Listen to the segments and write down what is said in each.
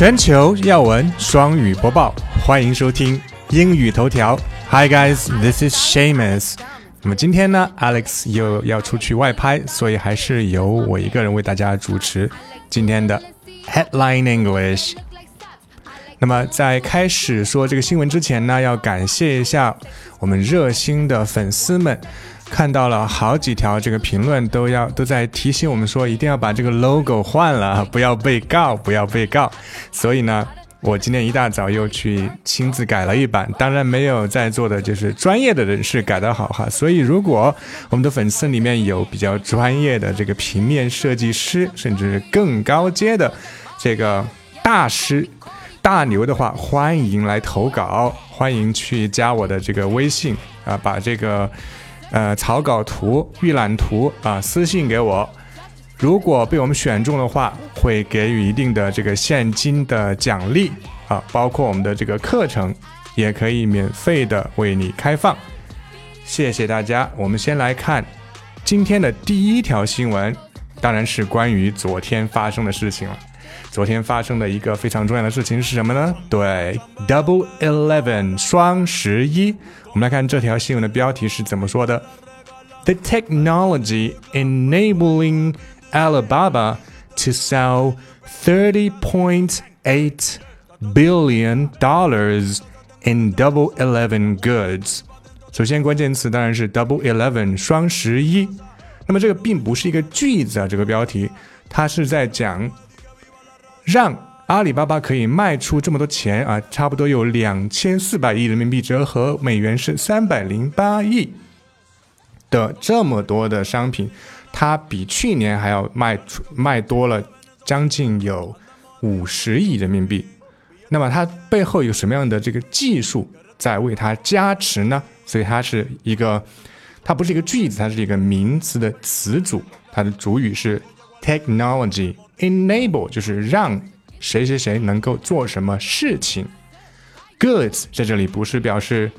全球要闻双语播报，欢迎收听英语头条。Hi guys, this is Shamus。那么今天呢，Alex 又要出去外拍，所以还是由我一个人为大家主持今天的 Headline English。那么在开始说这个新闻之前呢，要感谢一下我们热心的粉丝们。看到了好几条这个评论，都要都在提醒我们说，一定要把这个 logo 换了，不要被告，不要被告。所以呢，我今天一大早又去亲自改了一版，当然没有在座的就是专业的人士改得好哈。所以如果我们的粉丝里面有比较专业的这个平面设计师，甚至更高阶的这个大师、大牛的话，欢迎来投稿，欢迎去加我的这个微信啊，把这个。呃，草稿图、预览图啊，私信给我。如果被我们选中的话，会给予一定的这个现金的奖励啊，包括我们的这个课程，也可以免费的为你开放。谢谢大家。我们先来看今天的第一条新闻，当然是关于昨天发生的事情了。昨天发生的一个非常重要的事情是什么呢？对，Double Eleven 双十一。我们来看这条新闻的标题是怎么说的：The technology enabling Alibaba to sell thirty point eight billion dollars in Double Eleven goods。首先，关键词当然是 Double Eleven 双十一。那么这个并不是一个句子啊，这个标题它是在讲。 让阿里巴巴可以卖出这么多钱啊，差不多有两千四百亿人民币，折合美元是三百零八亿的这么多的商品，它比去年还要卖出卖多了将近有五十亿人民币。那么它背后有什么样的这个技术在为它加持呢？所以它是一个，它不是一个句子，它是一个名词的词组，它的主语是 technology。Enable 就是让谁谁谁能够做什么事情。Goods 在这里不是表示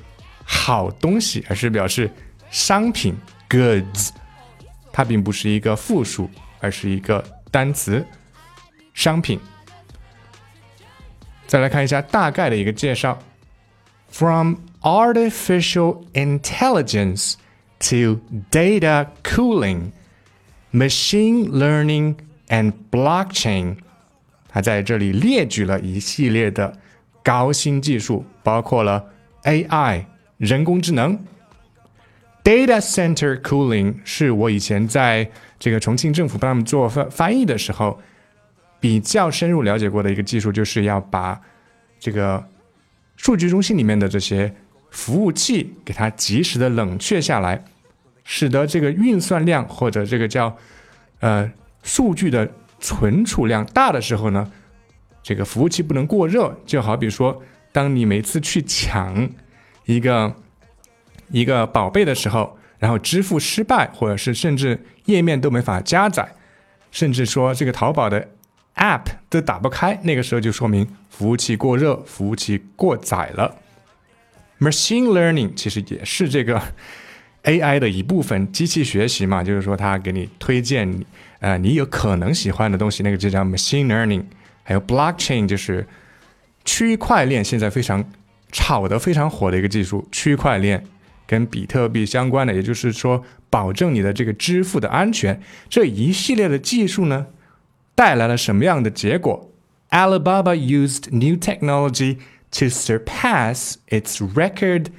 好东西，而是表示商品。Goods 它并不是一个复数，而是一个单词。商品。再来看一下大概的一个介绍：From artificial intelligence to data cooling, machine learning. and blockchain，他在这里列举了一系列的高新技术，包括了 AI 人工智能，data center cooling 是我以前在这个重庆政府帮他们做翻翻译的时候比较深入了解过的一个技术，就是要把这个数据中心里面的这些服务器给它及时的冷却下来，使得这个运算量或者这个叫呃。数据的存储量大的时候呢，这个服务器不能过热。就好比说，当你每次去抢一个一个宝贝的时候，然后支付失败，或者是甚至页面都没法加载，甚至说这个淘宝的 App 都打不开，那个时候就说明服务器过热，服务器过载了。Machine Learning 其实也是这个 AI 的一部分，机器学习嘛，就是说它给你推荐。呃，你有可能喜欢的东西，那个就叫 machine learning，还有 blockchain，就是区块链，现在非常炒得非常火的一个技术。区块链跟比特币相关的，也就是说，保证你的这个支付的安全。这一系列的技术呢，带来了什么样的结果？Alibaba used new technology to surpass its record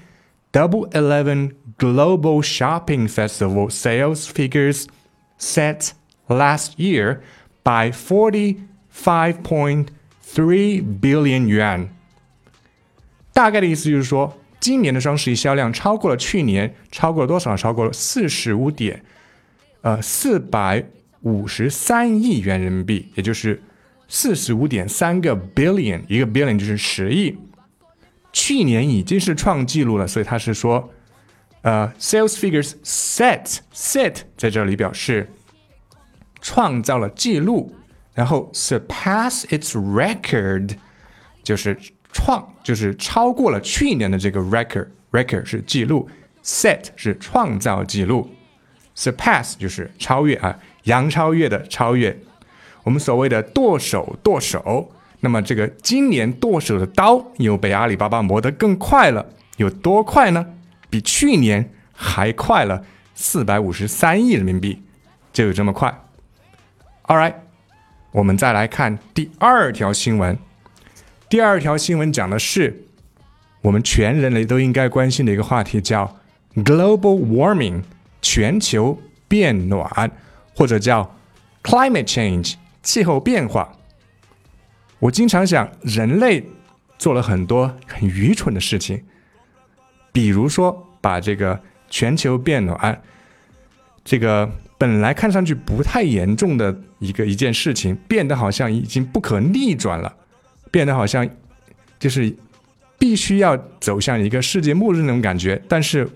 Double Eleven Global Shopping Festival sales figures set. last year by 45.3 billion yuan。大概的意思就是说，今年的双十一销量超过了去年，超过了多少？超过了四十五点，呃，四百五十三亿元人民币，也就是四十五点三个 billion，一个 billion 就是十亿。去年已经是创纪录了，所以他是说，呃，sales figures set set 在这里表示。创造了记录，然后 surpass its record，就是创，就是超过了去年的这个 record，record 是记录，set 是创造记录，surpass 就是超越啊，杨超越的超越。我们所谓的剁手剁手，那么这个今年剁手的刀又被阿里巴巴磨得更快了，有多快呢？比去年还快了四百五十三亿人民币，就有这么快。All right，我们再来看第二条新闻。第二条新闻讲的是我们全人类都应该关心的一个话题，叫 global warming，全球变暖，或者叫 climate change，气候变化。我经常想，人类做了很多很愚蠢的事情，比如说把这个全球变暖，这个本来看上去不太严重的一个一件事情，变得好像已经不可逆转了，变得好像就是必须要走向一个世界末日那种感觉。但是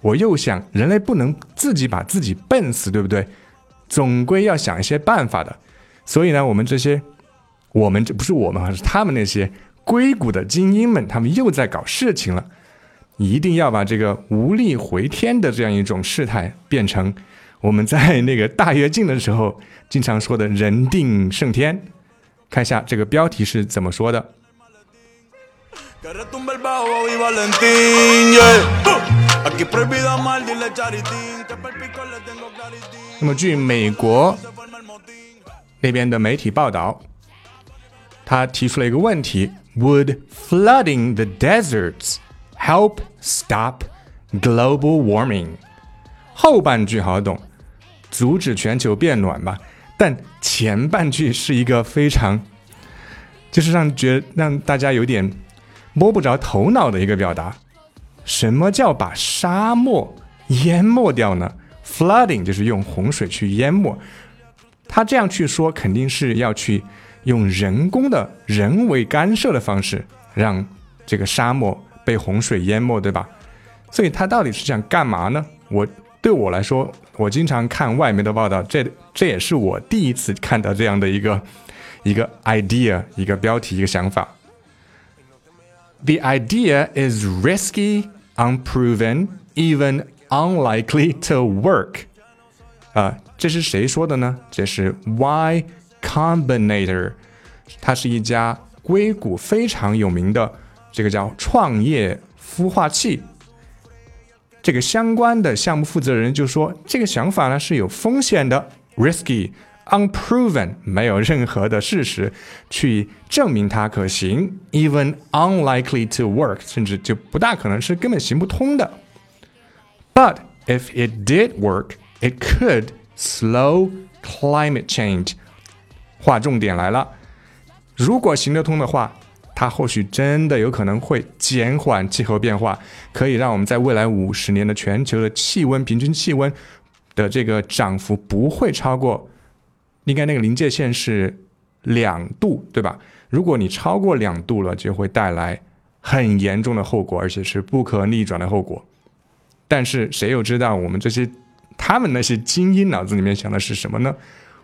我又想，人类不能自己把自己笨死，对不对？总归要想一些办法的。所以呢，我们这些。我们这不是我们，而是他们那些硅谷的精英们，他们又在搞事情了。一定要把这个无力回天的这样一种事态，变成我们在那个大跃进的时候经常说的人定胜天。看一下这个标题是怎么说的。那么，据美国那边的媒体报道。他提出了一个问题：Would flooding the deserts help stop global warming？后半句好懂，阻止全球变暖吧。但前半句是一个非常，就是让觉让大家有点摸不着头脑的一个表达。什么叫把沙漠淹没掉呢？Flooding 就是用洪水去淹没。他这样去说，肯定是要去。用人工的人为干涉的方式，让这个沙漠被洪水淹没，对吧？所以他到底是想干嘛呢？我对我来说，我经常看外媒的报道，这这也是我第一次看到这样的一个一个 idea，一个标题，一个想法。The idea is risky, unproven, even unlikely to work。啊，这是谁说的呢？这是 Y。Combinator，它是一家硅谷非常有名的这个叫创业孵化器。这个相关的项目负责人就说，这个想法呢是有风险的，risky、unproven，没有任何的事实去证明它可行，even unlikely to work，甚至就不大可能是根本行不通的。But if it did work, it could slow climate change. 划重点来了，如果行得通的话，它或许真的有可能会减缓气候变化，可以让我们在未来五十年的全球的气温平均气温的这个涨幅不会超过，应该那个临界线是两度，对吧？如果你超过两度了，就会带来很严重的后果，而且是不可逆转的后果。但是谁又知道我们这些他们那些精英脑子里面想的是什么呢？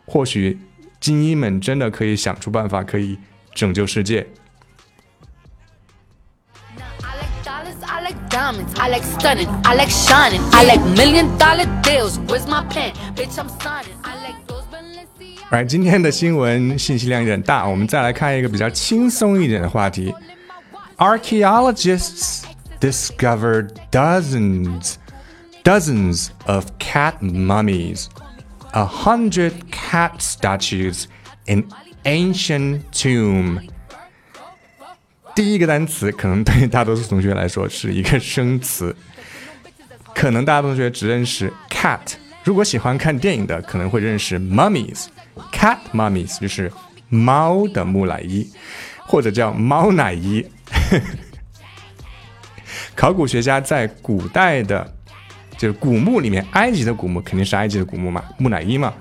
或许。精英们真的可以想出办法，可以拯救世界。来，今天的新闻信息量有点大，我们再来看一个比较轻松一点的话题。Archaeologists discovered dozens, dozens of cat mummies. a hundred cat statues in ancient tomb。 第一个单词可能对大多数同学来说是一个生词，可能大家同学只认识 cat。如果喜欢看电影的，可能会认识 mummies。cat mummies 就是猫的木乃伊，或者叫猫乃伊。考古学家在古代的就是古墓里面，埃及的古墓肯定是埃及的古墓嘛，木乃伊嘛。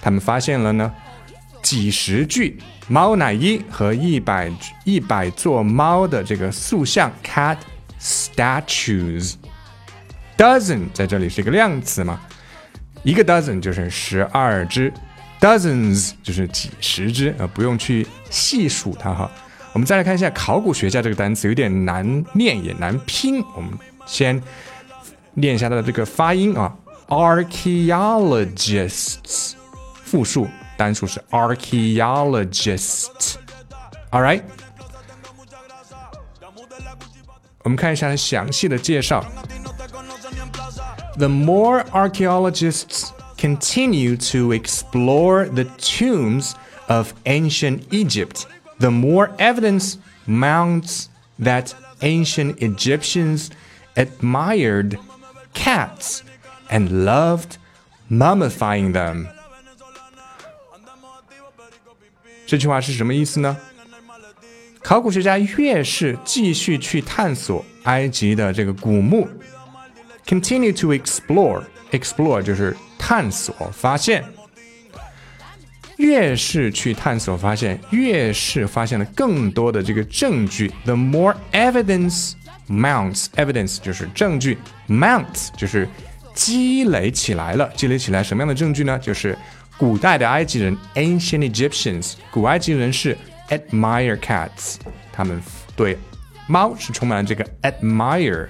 他们发现了呢，几十具猫乃伊和一百一百座猫的这个塑像 （cat statues）。dozen 在这里是一个量词嘛，一个 dozen 就是十二只，dozens 就是几十只，呃，不用去细数它哈。我们再来看一下考古学家这个单词，有点难念也难拼，我们先。念一下它的这个发音啊，archaeologists，复数单数是 archaeologists。 All right，我们看一下它详细的介绍。The more archaeologists continue to explore the tombs of ancient Egypt, the more evidence mounts that ancient Egyptians admired cats and loved mummifying them. 这句话是什么意思呢？考古学家越是继续去探索埃及的这个古墓，continue to explore，explore 就是探索发现，越是去探索发现，越是发现了更多的这个证据。The more evidence mounts，evidence 就是证据，mounts 就是积累起来了，积累起来什么样的证据呢？就是古代的埃及人 （ancient Egyptians），古埃及人是 admire cats，他们对猫是充满了这个 admire，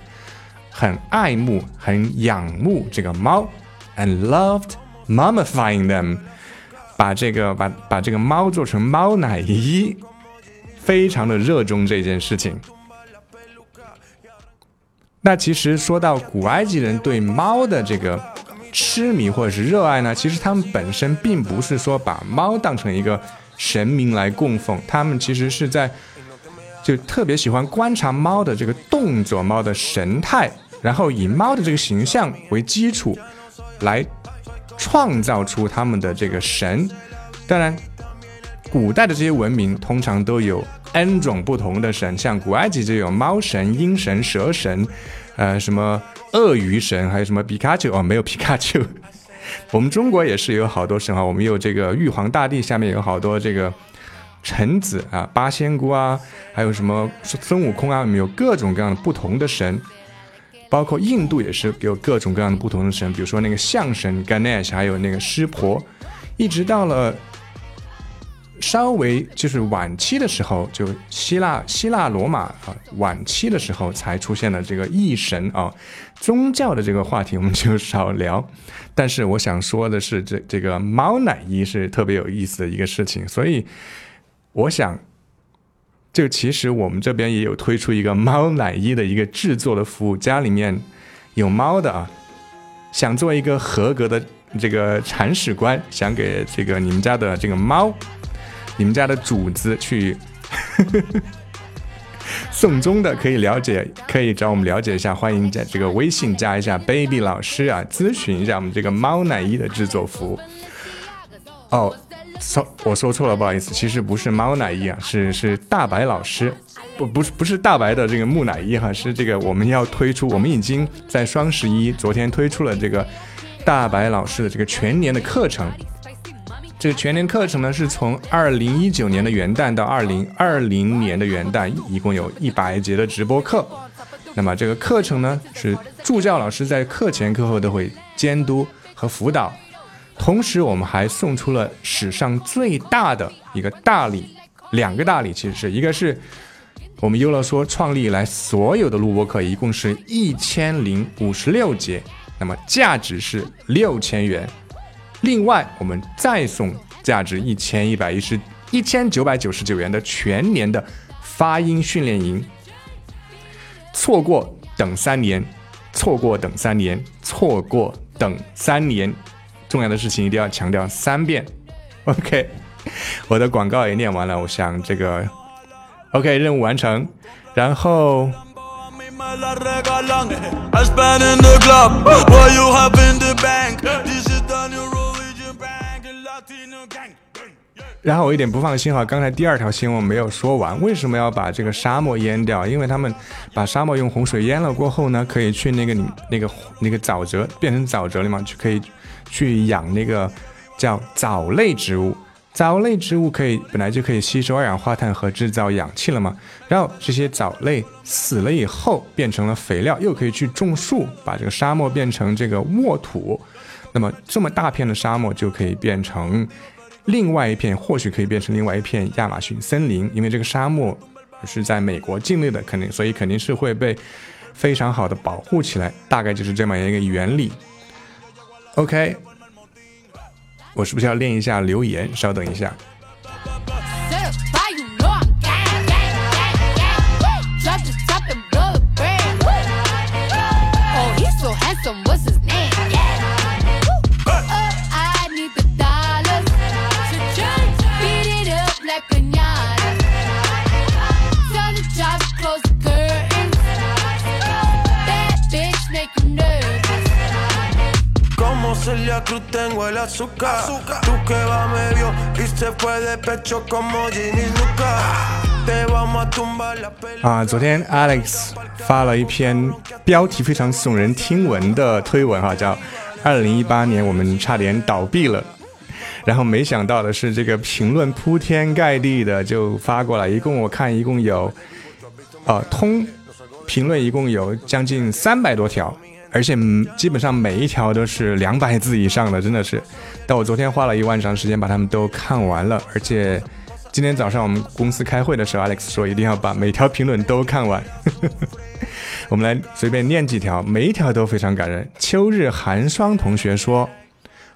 很爱慕、很仰慕这个猫，and loved mummifying them，把这个把把这个猫做成猫奶衣，非常的热衷这件事情。那其实说到古埃及人对猫的这个。痴迷或者是热爱呢？其实他们本身并不是说把猫当成一个神明来供奉，他们其实是在就特别喜欢观察猫的这个动作、猫的神态，然后以猫的这个形象为基础来创造出他们的这个神。当然，古代的这些文明通常都有 N 种不同的神，像古埃及就有猫神、鹰神、蛇神，呃，什么。鳄鱼神还有什么皮卡丘哦？没有皮卡丘。我们中国也是有好多神啊，我们有这个玉皇大帝，下面有好多这个臣子啊，八仙姑啊，还有什么孙悟空啊，我们有各种各样的不同的神。包括印度也是有各种各样的不同的神，比如说那个象神 Ganesh，还有那个湿婆，一直到了。稍微就是晚期的时候，就希腊、希腊罗马啊，晚期的时候才出现了这个异神啊，宗教的这个话题我们就少聊。但是我想说的是，这这个猫奶衣是特别有意思的一个事情，所以我想，就其实我们这边也有推出一个猫奶衣的一个制作的服务，家里面有猫的啊，想做一个合格的这个铲屎官，想给这个你们家的这个猫。你们家的主子去 送终的，可以了解，可以找我们了解一下。欢迎在这个微信加一下 baby 老师啊，咨询一下我们这个猫奶衣的制作服务。哦，说，我说错了，不好意思，其实不是猫奶衣啊，是是大白老师，不不是不是大白的这个木乃伊哈，是这个我们要推出，我们已经在双十一昨天推出了这个大白老师的这个全年的课程。这个全年课程呢，是从二零一九年的元旦到二零二零年的元旦，一共有一百节的直播课。那么这个课程呢，是助教老师在课前课后都会监督和辅导。同时，我们还送出了史上最大的一个大礼，两个大礼，其实是一个是我们优乐说创立以来所有的录播课，一共是一千零五十六节，那么价值是六千元。另外，我们再送价值一千一百一十一千九百九十九元的全年的发音训练营。错过等三年，错过等三年，错过等三年，重要的事情一定要强调三遍。OK，我的广告也念完了，我想这个 OK 任务完成，然后。然后我有点不放心哈，刚才第二条新闻没有说完，为什么要把这个沙漠淹掉？因为他们把沙漠用洪水淹了过后呢，可以去那个你那个那个沼泽变成沼泽了嘛，就可以去养那个叫藻类植物。藻类植物可以本来就可以吸收二氧化碳和制造氧气了嘛，然后这些藻类死了以后变成了肥料，又可以去种树，把这个沙漠变成这个沃土。那么这么大片的沙漠就可以变成另外一片，或许可以变成另外一片亚马逊森林，因为这个沙漠是在美国境内的，肯定所以肯定是会被非常好的保护起来，大概就是这么一个原理。OK，我是不是要练一下留言？稍等一下。啊，昨天 Alex 发了一篇标题非常耸人听闻的推文哈，叫“二零一八年我们差点倒闭了”。然后没想到的是，这个评论铺天盖地的就发过来，一共我看一共有，呃，通评论一共有将近三百多条。而且基本上每一条都是两百字以上的，真的是。但我昨天花了一晚上时间把它们都看完了，而且今天早上我们公司开会的时候，Alex 说一定要把每条评论都看完。我们来随便念几条，每一条都非常感人。秋日寒霜同学说：“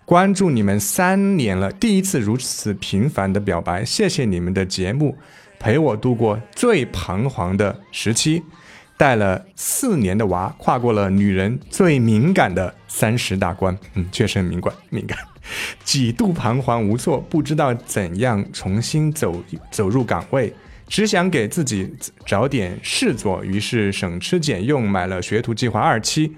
关注你们三年了，第一次如此频繁的表白，谢谢你们的节目，陪我度过最彷徨的时期。”带了四年的娃，跨过了女人最敏感的三十大关。嗯，确实很敏感，敏感，几度彷徨无措，不知道怎样重新走走入岗位，只想给自己找点事做，于是省吃俭用买了学徒计划二期，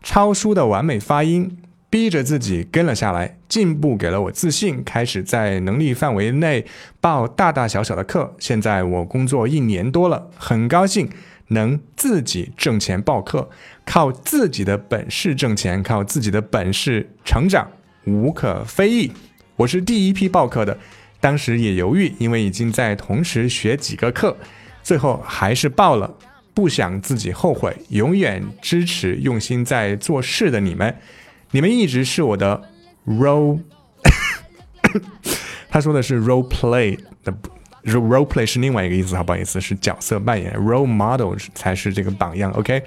抄书的完美发音，逼着自己跟了下来，进步给了我自信，开始在能力范围内报大大小小的课。现在我工作一年多了，很高兴。能自己挣钱报课，靠自己的本事挣钱，靠自己的本事成长，无可非议。我是第一批报课的，当时也犹豫，因为已经在同时学几个课，最后还是报了，不想自己后悔。永远支持用心在做事的你们，你们一直是我的 role。他说的是 role play 的。Role play 是另外一个意思，好不好意思？是角色扮演，role model 才是这个榜样。OK，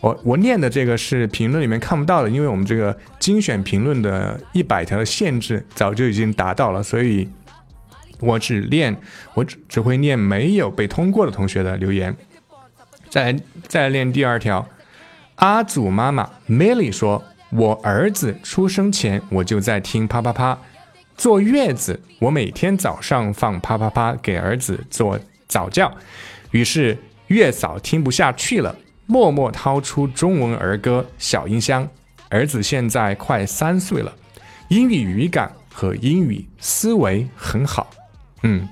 我我念的这个是评论里面看不到的，因为我们这个精选评论的一百条的限制早就已经达到了，所以我只念我只只会念没有被通过的同学的留言。再来再来念第二条，阿祖妈妈 Milly 说：“我儿子出生前我就在听啪啪啪。”坐月子，我每天早上放啪啪啪给儿子做早教，于是月嫂听不下去了，默默掏出中文儿歌小音箱。儿子现在快三岁了，英语语感和英语思维很好。嗯，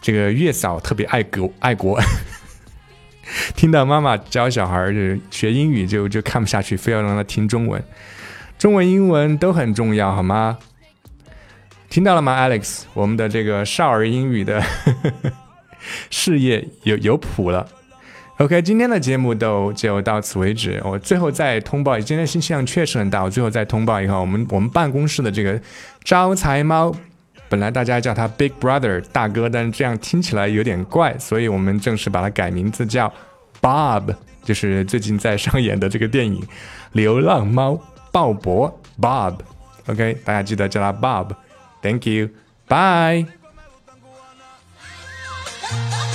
这个月嫂特别爱国爱国，听到妈妈教小孩学英语就就看不下去，非要让他听中文，中文英文都很重要，好吗？听到了吗，Alex？我们的这个少儿英语的 事业有有谱了。OK，今天的节目都就到此为止。我最后再通报，今天信息量确实很大。我最后再通报一下，我们我们办公室的这个招财猫，本来大家叫他 Big Brother 大哥，但是这样听起来有点怪，所以我们正式把它改名字叫 Bob，就是最近在上演的这个电影《流浪猫》鲍勃 Bob。OK，大家记得叫他 Bob。Thank you. Bye.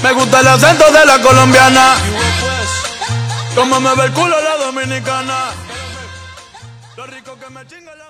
Me gusta el acento de la colombiana. Como me ve el culo la dominicana. Lo rico que me chinga la